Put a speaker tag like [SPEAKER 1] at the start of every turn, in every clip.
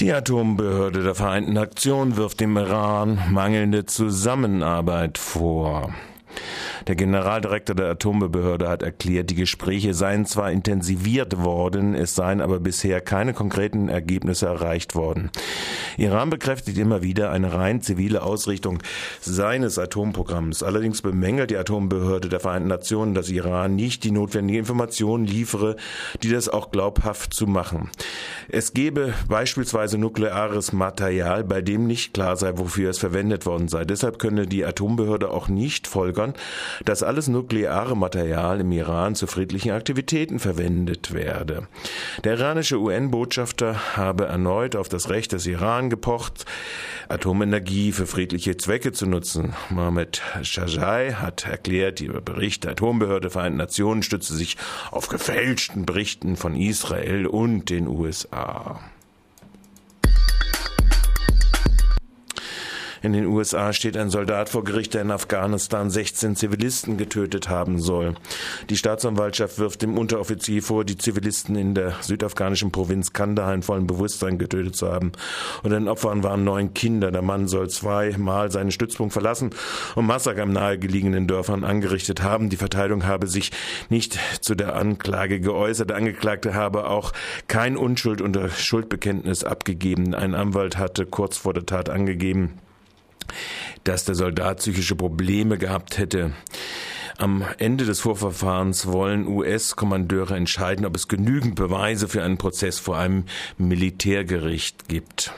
[SPEAKER 1] Die Atombehörde der Vereinten Nationen wirft dem Iran mangelnde Zusammenarbeit vor. Der Generaldirektor der Atombehörde hat erklärt, die Gespräche seien zwar intensiviert worden, es seien aber bisher keine konkreten Ergebnisse erreicht worden. Iran bekräftigt immer wieder eine rein zivile Ausrichtung seines Atomprogramms. Allerdings bemängelt die Atombehörde der Vereinten Nationen, dass Iran nicht die notwendige Information liefere, die das auch glaubhaft zu machen. Es gebe beispielsweise nukleares Material, bei dem nicht klar sei, wofür es verwendet worden sei. Deshalb könne die Atombehörde auch nicht folgern, dass alles nukleare Material im Iran zu friedlichen Aktivitäten verwendet werde. Der iranische UN-Botschafter habe erneut auf das Recht des Iran gepocht, Atomenergie für friedliche Zwecke zu nutzen. Mohamed Shajai hat erklärt, der Bericht der Atombehörde Vereinten Nationen stütze sich auf gefälschten Berichten von Israel und den USA. In den USA steht ein Soldat vor Gericht, der in Afghanistan 16 Zivilisten getötet haben soll. Die Staatsanwaltschaft wirft dem Unteroffizier vor, die Zivilisten in der südafghanischen Provinz Kandahar in vollem Bewusstsein getötet zu haben. Unter den Opfern waren neun Kinder. Der Mann soll zweimal seinen Stützpunkt verlassen und Massaker im nahegelegenen Dörfern angerichtet haben. Die Verteidigung habe sich nicht zu der Anklage geäußert. Der Angeklagte habe auch kein Unschuld unter Schuldbekenntnis abgegeben. Ein Anwalt hatte kurz vor der Tat angegeben, dass der Soldat psychische Probleme gehabt hätte. Am Ende des Vorverfahrens wollen US-Kommandeure entscheiden, ob es genügend Beweise für einen Prozess vor einem Militärgericht gibt.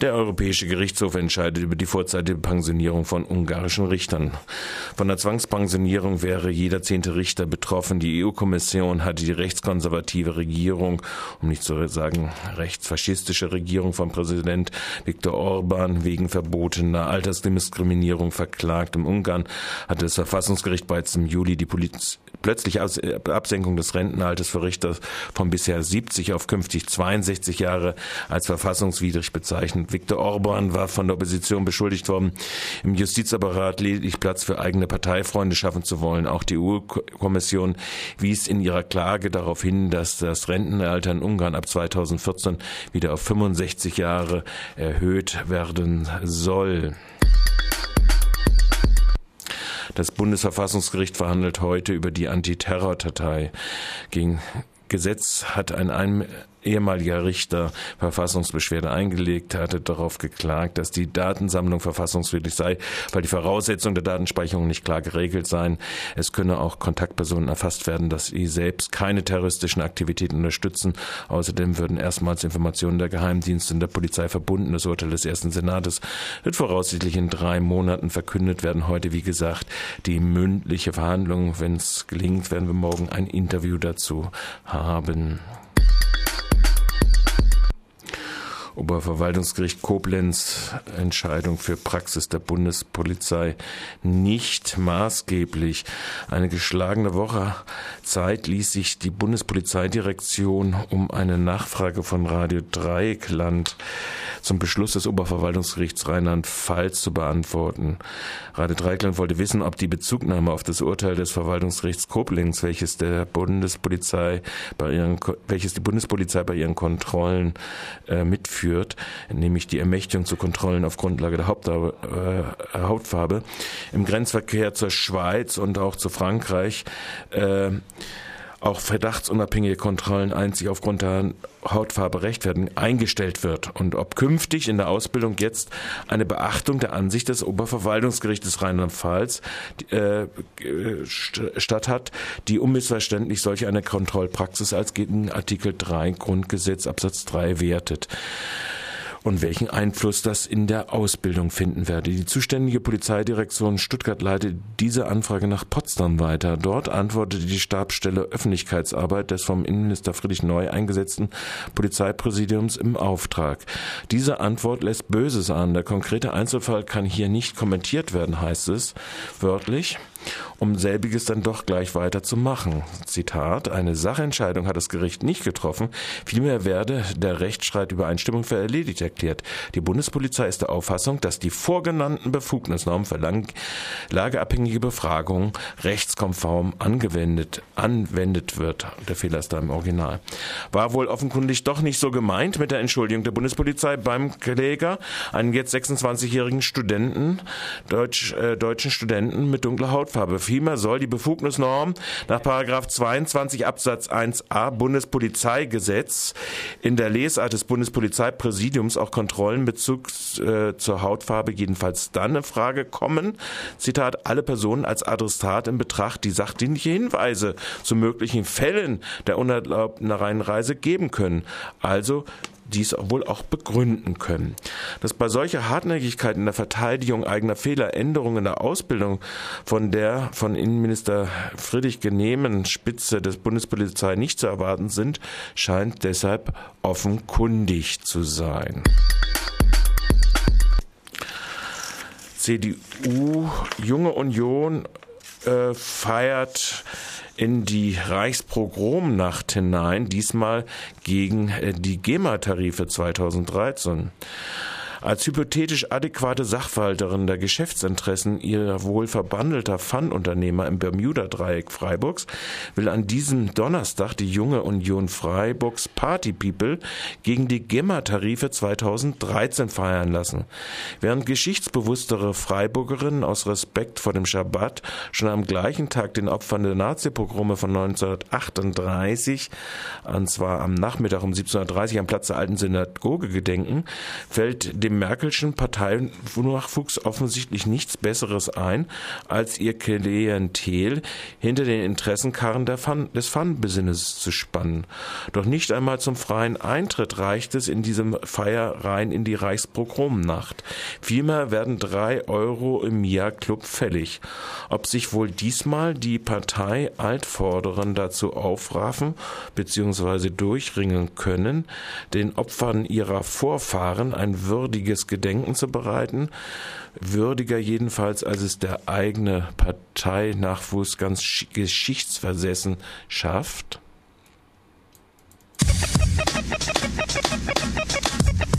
[SPEAKER 1] Der Europäische Gerichtshof entscheidet über die vorzeitige Pensionierung von ungarischen Richtern. Von der Zwangspensionierung wäre jeder zehnte Richter betroffen. Die EU-Kommission hatte die rechtskonservative Regierung, um nicht zu sagen rechtsfaschistische Regierung von Präsident Viktor Orban wegen verbotener Altersdiskriminierung verklagt. Im Ungarn hatte das Verfassungsgericht bereits im Juli die Poliz plötzliche Absenkung des Rentenalters für Richter von bisher 70 auf künftig 62 Jahre als verfassungswidrig bezeichnet. Viktor Orban war von der Opposition beschuldigt worden, im Justizapparat lediglich Platz für eigene Parteifreunde schaffen zu wollen. Auch die EU-Kommission wies in ihrer Klage darauf hin, dass das Rentenalter in Ungarn ab 2014 wieder auf 65 Jahre erhöht werden soll. Das Bundesverfassungsgericht verhandelt heute über die Antiterror-Datei. Gegen Gesetz hat ein ehemaliger Richter Verfassungsbeschwerde eingelegt hatte, darauf geklagt, dass die Datensammlung verfassungswidrig sei, weil die Voraussetzungen der Datenspeicherung nicht klar geregelt seien. Es könne auch Kontaktpersonen erfasst werden, dass sie selbst keine terroristischen Aktivitäten unterstützen. Außerdem würden erstmals Informationen der Geheimdienste und der Polizei verbunden. Das Urteil des ersten Senates wird voraussichtlich in drei Monaten verkündet werden. Heute, wie gesagt, die mündliche Verhandlung. Wenn es gelingt, werden wir morgen ein Interview dazu haben. Oberverwaltungsgericht Koblenz Entscheidung für Praxis der Bundespolizei nicht maßgeblich. Eine geschlagene Woche Zeit ließ sich die Bundespolizeidirektion um eine Nachfrage von Radio Dreieckland zum Beschluss des Oberverwaltungsgerichts Rheinland-Pfalz zu beantworten. Radio Dreieckland wollte wissen, ob die Bezugnahme auf das Urteil des Verwaltungsgerichts Koblenz, welches der Bundespolizei bei ihren, welches die Bundespolizei bei ihren Kontrollen äh, mitführt, eingeführt, nämlich die Ermächtigung zu Kontrollen auf Grundlage der Hauptfarbe, äh, Hautfarbe im Grenzverkehr zur Schweiz und auch zu Frankreich. Äh, auch verdachtsunabhängige Kontrollen einzig aufgrund der Hautfarbe rechtfertigen, eingestellt wird. Und ob künftig in der Ausbildung jetzt eine Beachtung der Ansicht des Oberverwaltungsgerichtes Rheinland-Pfalz äh, statt hat, die unmissverständlich solch eine Kontrollpraxis als gegen Artikel 3 Grundgesetz Absatz 3 wertet und welchen Einfluss das in der Ausbildung finden werde. Die zuständige Polizeidirektion Stuttgart leitet diese Anfrage nach Potsdam weiter. Dort antwortete die Stabsstelle Öffentlichkeitsarbeit des vom Innenminister Friedrich Neu eingesetzten Polizeipräsidiums im Auftrag. Diese Antwort lässt Böses an. Der konkrete Einzelfall kann hier nicht kommentiert werden, heißt es wörtlich. Um selbiges dann doch gleich weiter zu machen. Zitat, eine Sachentscheidung hat das Gericht nicht getroffen, vielmehr werde der Rechtsstreit Übereinstimmung für erledigt erklärt. Die Bundespolizei ist der Auffassung, dass die vorgenannten Befugnisnormen für lageabhängige Befragungen rechtskonform angewendet, anwendet wird. Der Fehler ist da im Original. War wohl offenkundig doch nicht so gemeint mit der Entschuldigung der Bundespolizei beim Kläger, einen jetzt 26-jährigen Studenten, Deutsch, äh, deutschen Studenten mit dunkler Hautfarbe. Vielmehr soll die Befugnisnorm nach Paragraph 22 Absatz 1a Bundespolizeigesetz in der Lesart des Bundespolizeipräsidiums auch Kontrollen Bezug äh, zur Hautfarbe jedenfalls dann in Frage kommen. Zitat, alle Personen als Adressat in Betracht, die sachdienliche Hinweise zu möglichen Fällen der unerlaubten Reinreise geben können. Also dies wohl auch begründen können. Dass bei solcher Hartnäckigkeit in der Verteidigung eigener Fehler Änderungen in der Ausbildung von der von Innenminister Friedrich genehmen Spitze des Bundespolizei nicht zu erwarten sind, scheint deshalb offenkundig zu sein. CDU, Junge Union äh, feiert in die Reichspogromnacht hinein, diesmal gegen äh, die GEMA-Tarife 2013. Als hypothetisch adäquate Sachwalterin der Geschäftsinteressen ihrer wohl verbandelter Pfandunternehmer im Bermuda-Dreieck Freiburgs will an diesem Donnerstag die junge Union Freiburgs Party People gegen die GEMA-Tarife 2013 feiern lassen. Während geschichtsbewusstere Freiburgerinnen aus Respekt vor dem Schabbat schon am gleichen Tag den Opfern der Nazi-Pogrome von 1938, und zwar am Nachmittag um 17.30 Uhr am Platz der alten Synagoge gedenken, fällt dem dem Merkelschen Parteinachwuchs offensichtlich nichts Besseres ein, als ihr Klientel hinter den Interessenkarren Fun, des Fun-Business zu spannen. Doch nicht einmal zum freien Eintritt reicht es in diesem Feier rein in die Reichsprogromnacht. Vielmehr werden drei Euro im Jahr Club fällig. Ob sich wohl diesmal die Partei Altvorderen dazu aufraffen bzw. durchringen können, den Opfern ihrer Vorfahren ein würdiges würdiges Gedenken zu bereiten. Würdiger jedenfalls, als es der eigene Parteinachwuchs ganz geschichtsversessen schafft.